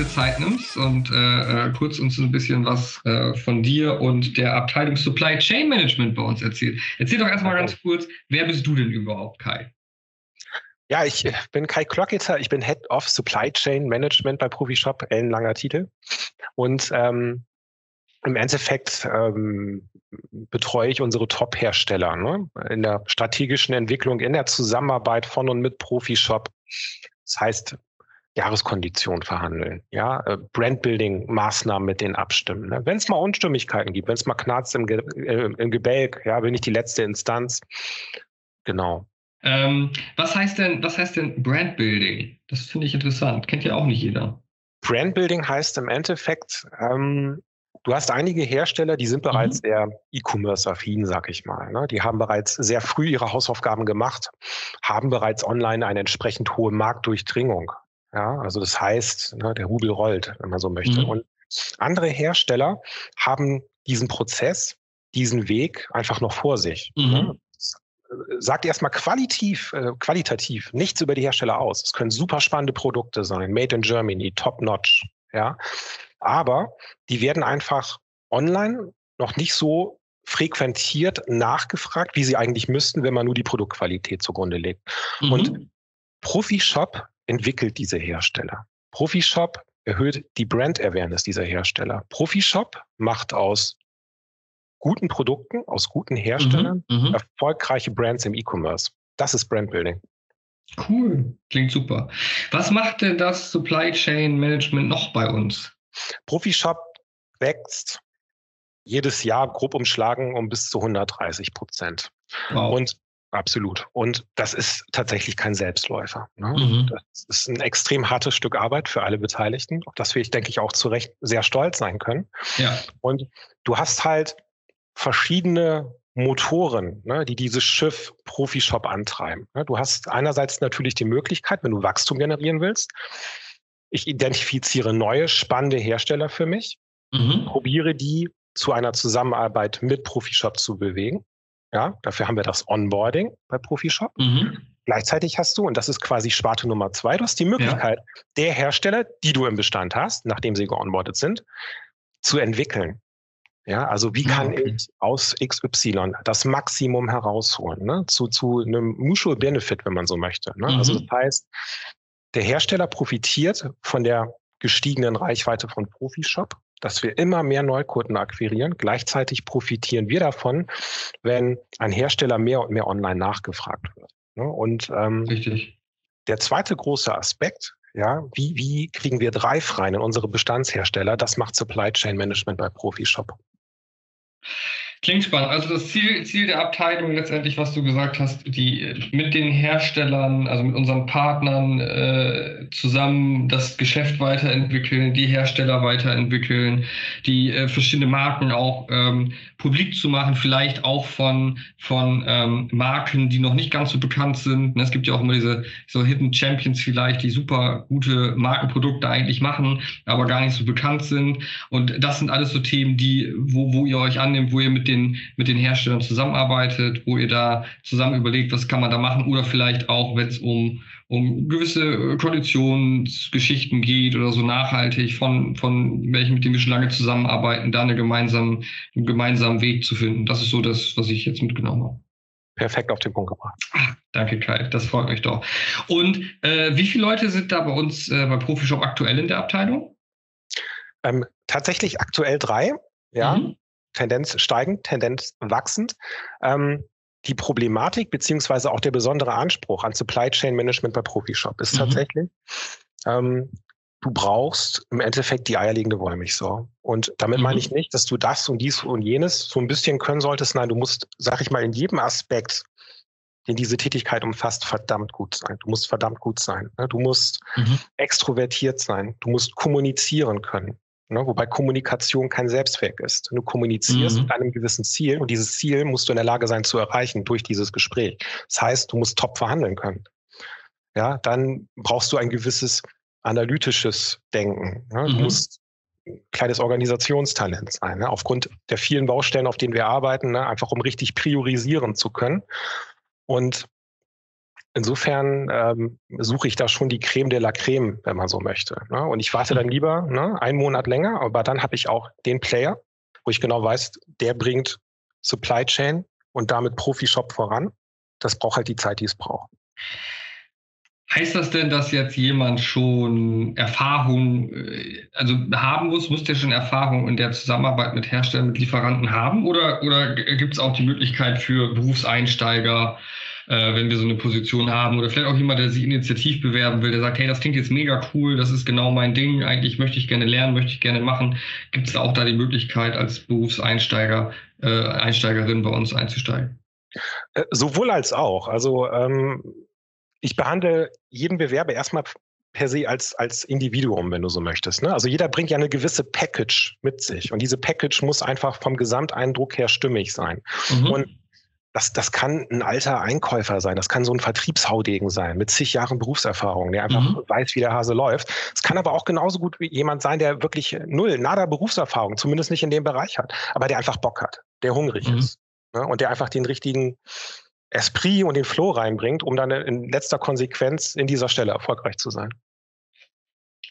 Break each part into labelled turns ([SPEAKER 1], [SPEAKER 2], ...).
[SPEAKER 1] dir Zeit nimmst und äh, äh, kurz uns ein bisschen was äh, von dir und der Abteilung Supply Chain Management bei uns erzählt. Erzähl doch erstmal ganz kurz, wer bist du denn überhaupt, Kai?
[SPEAKER 2] Ja, ich bin Kai Klockitzer, ich bin Head of Supply Chain Management bei Profishop, ellenlanger Titel. Und ähm, im Endeffekt ähm, betreue ich unsere Top-Hersteller ne? in der strategischen Entwicklung, in der Zusammenarbeit von und mit Profishop. Das heißt, Jahreskondition verhandeln, ja, äh, Brandbuilding-Maßnahmen mit denen abstimmen. Ne? Wenn es mal Unstimmigkeiten gibt, wenn es mal knarzt im, Ge äh, im Gebälk, ja, bin ich die letzte Instanz. Genau.
[SPEAKER 1] Ähm, was heißt denn, was heißt denn Brandbuilding? Das finde ich interessant. Kennt ja auch nicht jeder.
[SPEAKER 2] Brandbuilding heißt im Endeffekt, ähm, du hast einige Hersteller, die sind bereits mhm. sehr E-Commerce-affin, sag ich mal. Ne? Die haben bereits sehr früh ihre Hausaufgaben gemacht, haben bereits online eine entsprechend hohe Marktdurchdringung. Ja, also das heißt, ne, der Rubel rollt, wenn man so möchte. Mhm. Und andere Hersteller haben diesen Prozess, diesen Weg einfach noch vor sich. Mhm. Ne? sagt erstmal qualitativ, äh, qualitativ nichts über die Hersteller aus. Es können super spannende Produkte sein, made in Germany, top notch, ja. Aber die werden einfach online noch nicht so frequentiert nachgefragt, wie sie eigentlich müssten, wenn man nur die Produktqualität zugrunde legt. Mhm. Und Profishop entwickelt diese Hersteller. Profishop erhöht die Brand Awareness dieser Hersteller. Profishop macht aus guten Produkten, aus guten Herstellern, mhm, mhm, erfolgreiche Brands im E-Commerce. Das ist Brandbuilding.
[SPEAKER 1] Cool, klingt super. Was macht denn das Supply Chain Management noch bei uns?
[SPEAKER 2] Profishop wächst jedes Jahr grob umschlagen um bis zu 130 Prozent. Wow. Und absolut. Und das ist tatsächlich kein Selbstläufer. Ne? Mhm. Das ist ein extrem hartes Stück Arbeit für alle Beteiligten, auf das wir, ich denke ich, auch zu Recht sehr stolz sein können. Ja. Und du hast halt verschiedene Motoren, ne, die dieses Schiff Profishop antreiben. Ne, du hast einerseits natürlich die Möglichkeit, wenn du Wachstum generieren willst, ich identifiziere neue spannende Hersteller für mich, mhm. probiere die zu einer Zusammenarbeit mit Profishop zu bewegen. Ja, dafür haben wir das Onboarding bei Profishop. Mhm. Gleichzeitig hast du, und das ist quasi Sparte Nummer zwei, du hast die Möglichkeit, ja. der Hersteller, die du im Bestand hast, nachdem sie geonboardet sind, zu entwickeln. Ja, also wie kann okay. ich aus XY das Maximum herausholen, ne? zu, zu einem Mutual Benefit, wenn man so möchte. Ne? Also mhm. Also das heißt, der Hersteller profitiert von der gestiegenen Reichweite von Profishop, dass wir immer mehr Neukunden akquirieren. Gleichzeitig profitieren wir davon, wenn ein Hersteller mehr und mehr online nachgefragt wird. Ne? Und ähm, Richtig. der zweite große Aspekt, ja, wie, wie kriegen wir Drive rein in unsere Bestandshersteller? Das macht Supply Chain Management bei Profishop.
[SPEAKER 1] Klingt spannend. Also das Ziel, Ziel der Abteilung letztendlich, was du gesagt hast, die mit den Herstellern, also mit unseren Partnern äh, zusammen das Geschäft weiterentwickeln, die Hersteller weiterentwickeln, die äh, verschiedene Marken auch ähm, publik zu machen, vielleicht auch von, von ähm, Marken, die noch nicht ganz so bekannt sind. Es gibt ja auch immer diese so Hidden Champions vielleicht, die super gute Markenprodukte eigentlich machen, aber gar nicht so bekannt sind. Und das sind alles so Themen, die, wo, wo ihr euch annimmt, wo ihr mit den, mit den Herstellern zusammenarbeitet, wo ihr da zusammen überlegt, was kann man da machen oder vielleicht auch, wenn es um, um gewisse äh, Konditionsgeschichten geht oder so nachhaltig von, von welchen, mit denen wir schon lange zusammenarbeiten, da eine gemeinsamen, einen gemeinsamen Weg zu finden. Das ist so das, was ich jetzt mitgenommen habe.
[SPEAKER 2] Perfekt auf den Punkt gebracht.
[SPEAKER 1] Ach, danke, Kai. Das freut mich doch. Und äh, wie viele Leute sind da bei uns äh, bei Profishop aktuell in der Abteilung?
[SPEAKER 2] Ähm, tatsächlich aktuell drei. Ja, mhm. Tendenz steigend, Tendenz wachsend. Ähm, die Problematik beziehungsweise auch der besondere Anspruch an Supply Chain Management bei Profishop ist mhm. tatsächlich, ähm, du brauchst im Endeffekt die eierlegende Wollmilchsau. Und damit mhm. meine ich nicht, dass du das und dies und jenes so ein bisschen können solltest. Nein, du musst, sag ich mal, in jedem Aspekt, den diese Tätigkeit umfasst, verdammt gut sein. Du musst verdammt gut sein. Ne? Du musst mhm. extrovertiert sein. Du musst kommunizieren können. Ne, wobei Kommunikation kein Selbstzweck ist. Du kommunizierst mhm. mit einem gewissen Ziel und dieses Ziel musst du in der Lage sein zu erreichen durch dieses Gespräch. Das heißt, du musst top verhandeln können. Ja, dann brauchst du ein gewisses analytisches Denken. Ne? Du mhm. musst ein kleines Organisationstalent sein, ne? aufgrund der vielen Baustellen, auf denen wir arbeiten, ne? einfach um richtig priorisieren zu können. Und insofern ähm, suche ich da schon die Creme de la Creme, wenn man so möchte. Ne? Und ich warte dann mhm. lieber ne, einen Monat länger, aber dann habe ich auch den Player, wo ich genau weiß, der bringt Supply Chain und damit Profi-Shop voran. Das braucht halt die Zeit, die es braucht.
[SPEAKER 1] Heißt das denn, dass jetzt jemand schon Erfahrung, äh, also haben muss, muss der schon Erfahrung in der Zusammenarbeit mit Herstellern, mit Lieferanten haben? Oder, oder gibt es auch die Möglichkeit für Berufseinsteiger, äh, wenn wir so eine Position haben, oder vielleicht auch jemand, der sich initiativ bewerben will, der sagt, hey, das klingt jetzt mega cool, das ist genau mein Ding, eigentlich möchte ich gerne lernen, möchte ich gerne machen. Gibt es auch da die Möglichkeit, als Berufseinsteiger, äh, Einsteigerin bei uns einzusteigen?
[SPEAKER 2] Äh, sowohl als auch. Also ähm ich behandle jeden Bewerber erstmal per se als, als Individuum, wenn du so möchtest. Ne? Also jeder bringt ja eine gewisse Package mit sich und diese Package muss einfach vom Gesamteindruck her stimmig sein. Mhm. Und das, das kann ein alter Einkäufer sein, das kann so ein Vertriebshaudegen sein mit zig Jahren Berufserfahrung, der einfach mhm. weiß, wie der Hase läuft. Es kann aber auch genauso gut wie jemand sein, der wirklich null, nada Berufserfahrung, zumindest nicht in dem Bereich hat, aber der einfach Bock hat, der hungrig mhm. ist ne? und der einfach den richtigen Esprit und den Flow reinbringt, um dann in letzter Konsequenz in dieser Stelle erfolgreich zu sein.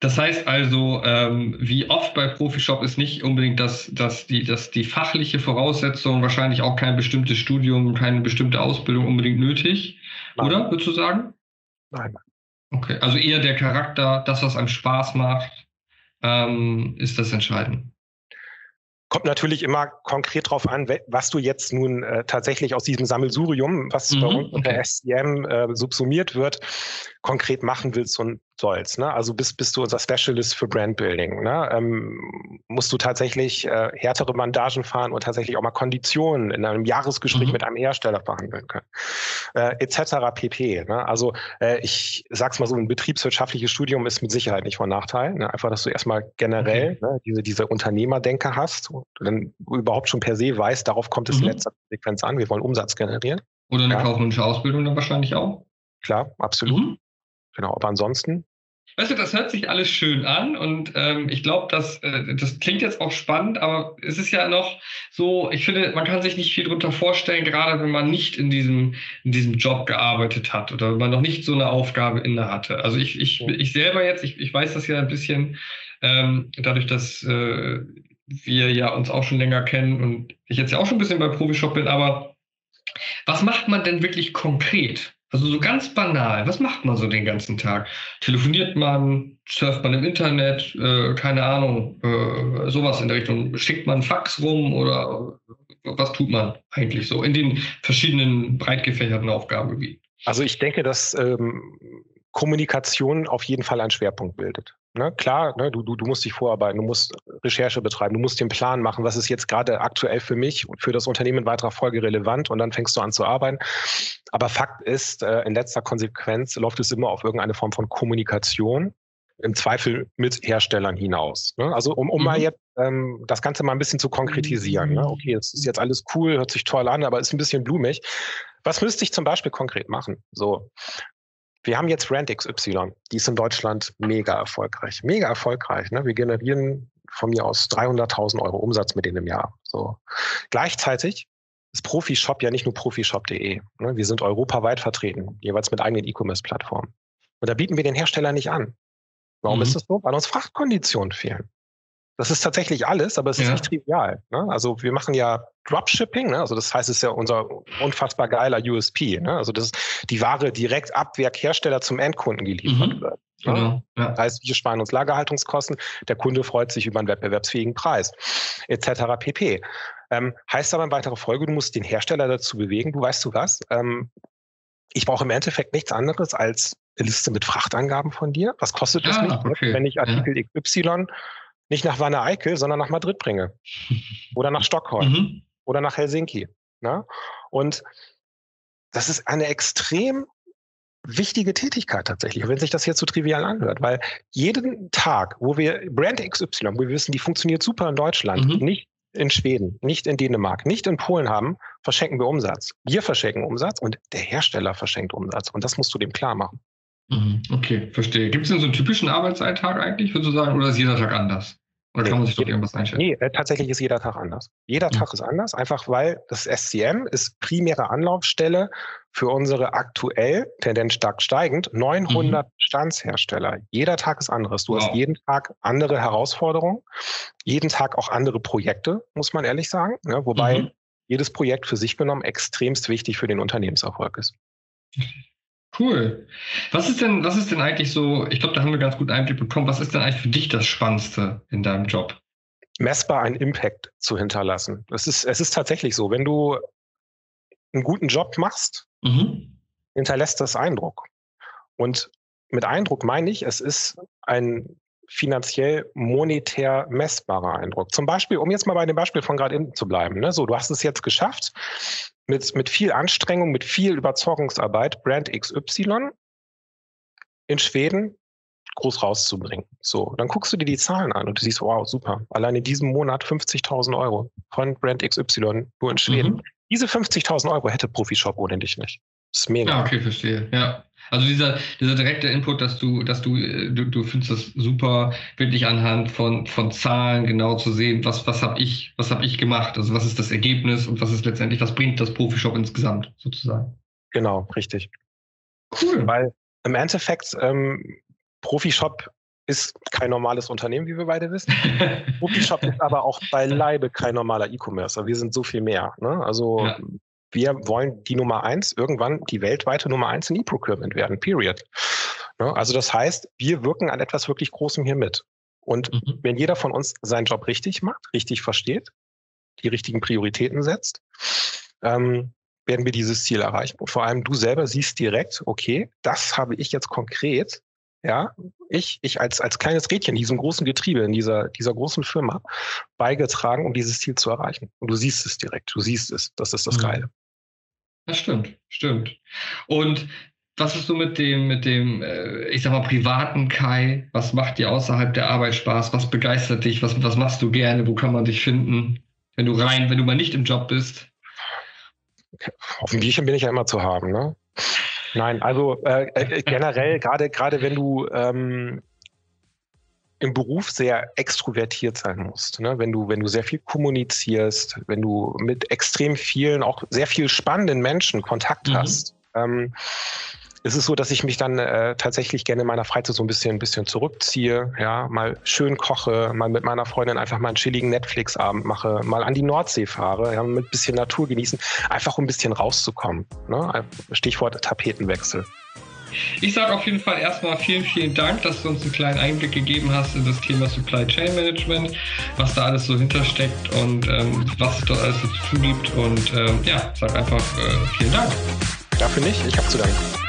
[SPEAKER 1] Das heißt also, ähm, wie oft bei Profishop ist nicht unbedingt das, das, die, das, die fachliche Voraussetzung, wahrscheinlich auch kein bestimmtes Studium, keine bestimmte Ausbildung unbedingt nötig, Nein. oder würdest du sagen?
[SPEAKER 2] Nein.
[SPEAKER 1] Okay, also eher der Charakter, das, was einem Spaß macht, ähm, ist das entscheidend.
[SPEAKER 2] Kommt natürlich immer konkret darauf an, was du jetzt nun äh, tatsächlich aus diesem Sammelsurium, was mhm, bei uns unter okay. SCM äh, subsumiert wird, konkret machen willst und sollst. Ne? Also bist, bist du unser Specialist für Brandbuilding. Ne? Ähm, musst du tatsächlich äh, härtere Bandagen fahren und tatsächlich auch mal Konditionen in einem Jahresgespräch mhm. mit einem Hersteller verhandeln können. Äh, etc. pp. Ne? Also äh, ich sag's mal so, ein betriebswirtschaftliches Studium ist mit Sicherheit nicht von Nachteil. Ne? Einfach, dass du erstmal generell okay. ne, diese, diese Unternehmerdenke hast und dann überhaupt schon per se weißt, darauf kommt es mhm. in letzter Konsequenz an. Wir wollen Umsatz generieren.
[SPEAKER 1] Oder eine ja. kaufmännische Ausbildung dann wahrscheinlich auch.
[SPEAKER 2] Klar, absolut. Mhm. Genau, aber ansonsten.
[SPEAKER 1] Weißt du, das hört sich alles schön an und ähm, ich glaube, das, äh, das klingt jetzt auch spannend, aber es ist ja noch so, ich finde, man kann sich nicht viel darunter vorstellen, gerade wenn man nicht in diesem, in diesem Job gearbeitet hat oder wenn man noch nicht so eine Aufgabe inne hatte. Also ich, ich, ich selber jetzt, ich, ich weiß das ja ein bisschen, ähm, dadurch, dass äh, wir ja uns auch schon länger kennen und ich jetzt ja auch schon ein bisschen bei Profishop bin, aber was macht man denn wirklich konkret? Also so ganz banal, was macht man so den ganzen Tag? Telefoniert man, surft man im Internet, äh, keine Ahnung, äh, sowas in der Richtung. Schickt man Fax rum oder was tut man eigentlich so in den verschiedenen breit gefächerten Aufgabengebieten?
[SPEAKER 2] Also ich denke, dass ähm, Kommunikation auf jeden Fall einen Schwerpunkt bildet. Ne, klar, ne, du, du, du musst dich vorarbeiten, du musst Recherche betreiben, du musst den Plan machen, was ist jetzt gerade aktuell für mich und für das Unternehmen in weiterer Folge relevant und dann fängst du an zu arbeiten. Aber Fakt ist, äh, in letzter Konsequenz läuft es immer auf irgendeine Form von Kommunikation, im Zweifel mit Herstellern hinaus. Ne? Also um, um mhm. mal jetzt ähm, das Ganze mal ein bisschen zu konkretisieren. Ne? Okay, es ist jetzt alles cool, hört sich toll an, aber ist ein bisschen blumig. Was müsste ich zum Beispiel konkret machen? So, wir haben jetzt Rand XY, die ist in Deutschland mega erfolgreich. Mega erfolgreich. Ne? Wir generieren von mir aus 300.000 Euro Umsatz mit denen im Jahr. So. Gleichzeitig ist Profishop ja nicht nur profishop.de. Ne? Wir sind europaweit vertreten, jeweils mit eigenen E-Commerce-Plattformen. Und da bieten wir den Hersteller nicht an. Warum mhm. ist das so? Weil uns Frachtkonditionen fehlen. Das ist tatsächlich alles, aber es ist nicht trivial. Ne? Also wir machen ja Dropshipping, ne? also das heißt, es ist ja unser unfassbar geiler USP. Ne? Also das ist die Ware direkt ab Werkhersteller zum Endkunden geliefert mhm. wird. Ne? Genau. Ja. Das heißt, wir sparen uns Lagerhaltungskosten, der Kunde freut sich über einen wettbewerbsfähigen Preis, etc. pp. Ähm, heißt aber in weiterer Folge, du musst den Hersteller dazu bewegen, du weißt du was, ähm, ich brauche im Endeffekt nichts anderes als eine Liste mit Frachtangaben von dir. Was kostet es ah, mich, okay. wenn ich Artikel ja. XY nicht nach Wanne Eickel, sondern nach Madrid bringe. Oder nach Stockholm. Mhm. Oder nach Helsinki. Ne? Und das ist eine extrem wichtige Tätigkeit tatsächlich, wenn sich das jetzt so trivial anhört, weil jeden Tag, wo wir Brand XY, wo wir wissen, die funktioniert super in Deutschland, mhm. nicht in Schweden, nicht in Dänemark, nicht in Polen haben, verschenken wir Umsatz. Wir verschenken Umsatz und der Hersteller verschenkt Umsatz. Und das musst du dem klar machen.
[SPEAKER 1] Mhm. Okay, verstehe. Gibt es denn so einen typischen Arbeitsalltag eigentlich, würdest du sagen, oder ist jeder Tag anders? Oder kann man sich doch irgendwas einstellen?
[SPEAKER 2] Nee, äh, tatsächlich ist jeder Tag anders. Jeder mhm. Tag ist anders, einfach weil das SCM ist primäre Anlaufstelle für unsere aktuell, Tendenz stark steigend, 900 mhm. Bestandshersteller. Jeder Tag ist anderes. Du wow. hast jeden Tag andere Herausforderungen, jeden Tag auch andere Projekte, muss man ehrlich sagen. Ja, ne? wobei mhm. jedes Projekt für sich genommen extremst wichtig für den Unternehmenserfolg ist.
[SPEAKER 1] Cool. Was ist denn, was ist denn eigentlich so, ich glaube, da haben wir ganz gut Einblick bekommen, was ist denn eigentlich für dich das Spannendste in deinem Job?
[SPEAKER 2] Messbar einen Impact zu hinterlassen. Es ist, es ist tatsächlich so, wenn du einen guten Job machst, mhm. hinterlässt das Eindruck. Und mit Eindruck meine ich, es ist ein finanziell monetär messbarer Eindruck. Zum Beispiel, um jetzt mal bei dem Beispiel von gerade eben zu bleiben. Ne? So, du hast es jetzt geschafft, mit, mit viel Anstrengung, mit viel Überzeugungsarbeit Brand XY in Schweden groß rauszubringen. So, dann guckst du dir die Zahlen an und du siehst, wow, super. Allein in diesem Monat 50.000 Euro von Brand XY nur in Schweden. Mhm. Diese 50.000 Euro hätte Profishop ohne dich nicht.
[SPEAKER 1] Das ist mega. Ja, okay, verstehe. Ja. Also dieser, dieser direkte Input, dass du, dass du, du, du findest das super, wirklich anhand von, von Zahlen genau zu sehen, was, was habe ich, was habe ich gemacht, also was ist das Ergebnis und was ist letztendlich, was bringt das Profishop insgesamt sozusagen.
[SPEAKER 2] Genau, richtig. Cool. Weil im Endeffekt, ähm, Profishop ist kein normales Unternehmen, wie wir beide wissen. Profishop ist aber auch beileibe kein normaler E-Commercer. Wir sind so viel mehr. Ne? Also ja wir wollen die Nummer eins, irgendwann die weltweite Nummer eins in E-Procurement werden, period. Ne? Also das heißt, wir wirken an etwas wirklich Großem hier mit. Und mhm. wenn jeder von uns seinen Job richtig macht, richtig versteht, die richtigen Prioritäten setzt, ähm, werden wir dieses Ziel erreichen. Und vor allem du selber siehst direkt, okay, das habe ich jetzt konkret, ja, ich, ich als, als kleines Rädchen in diesem großen Getriebe, in dieser, dieser großen Firma beigetragen, um dieses Ziel zu erreichen. Und du siehst es direkt, du siehst es. Das ist das mhm. Geile.
[SPEAKER 1] Das stimmt, stimmt. Und was ist so mit dem, mit dem, äh, ich sag mal, privaten Kai? Was macht dir außerhalb der Arbeit Spaß? Was begeistert dich? Was, was machst du gerne? Wo kann man dich finden? Wenn du rein, wenn du mal nicht im Job bist?
[SPEAKER 2] Auf dem Bierchen bin ich ja immer zu haben, ne? Nein, also äh, äh generell, gerade gerade wenn du ähm, im Beruf sehr extrovertiert sein musst. Ne? Wenn du, wenn du sehr viel kommunizierst, wenn du mit extrem vielen, auch sehr viel spannenden Menschen Kontakt mhm. hast, ähm, ist es so, dass ich mich dann äh, tatsächlich gerne in meiner Freizeit so ein bisschen, ein bisschen zurückziehe, ja, mal schön koche, mal mit meiner Freundin einfach mal einen chilligen Netflix-Abend mache, mal an die Nordsee fahre, ja, mit ein bisschen Natur genießen, einfach um ein bisschen rauszukommen. Ne? Stichwort Tapetenwechsel.
[SPEAKER 1] Ich sage auf jeden Fall erstmal vielen, vielen Dank, dass du uns einen kleinen Einblick gegeben hast in das Thema Supply Chain Management, was da alles so hintersteckt und ähm, was es dort alles so zu tun gibt. Und ähm, ja, sag einfach äh, vielen Dank.
[SPEAKER 2] Dafür nicht, ich habe zu danken.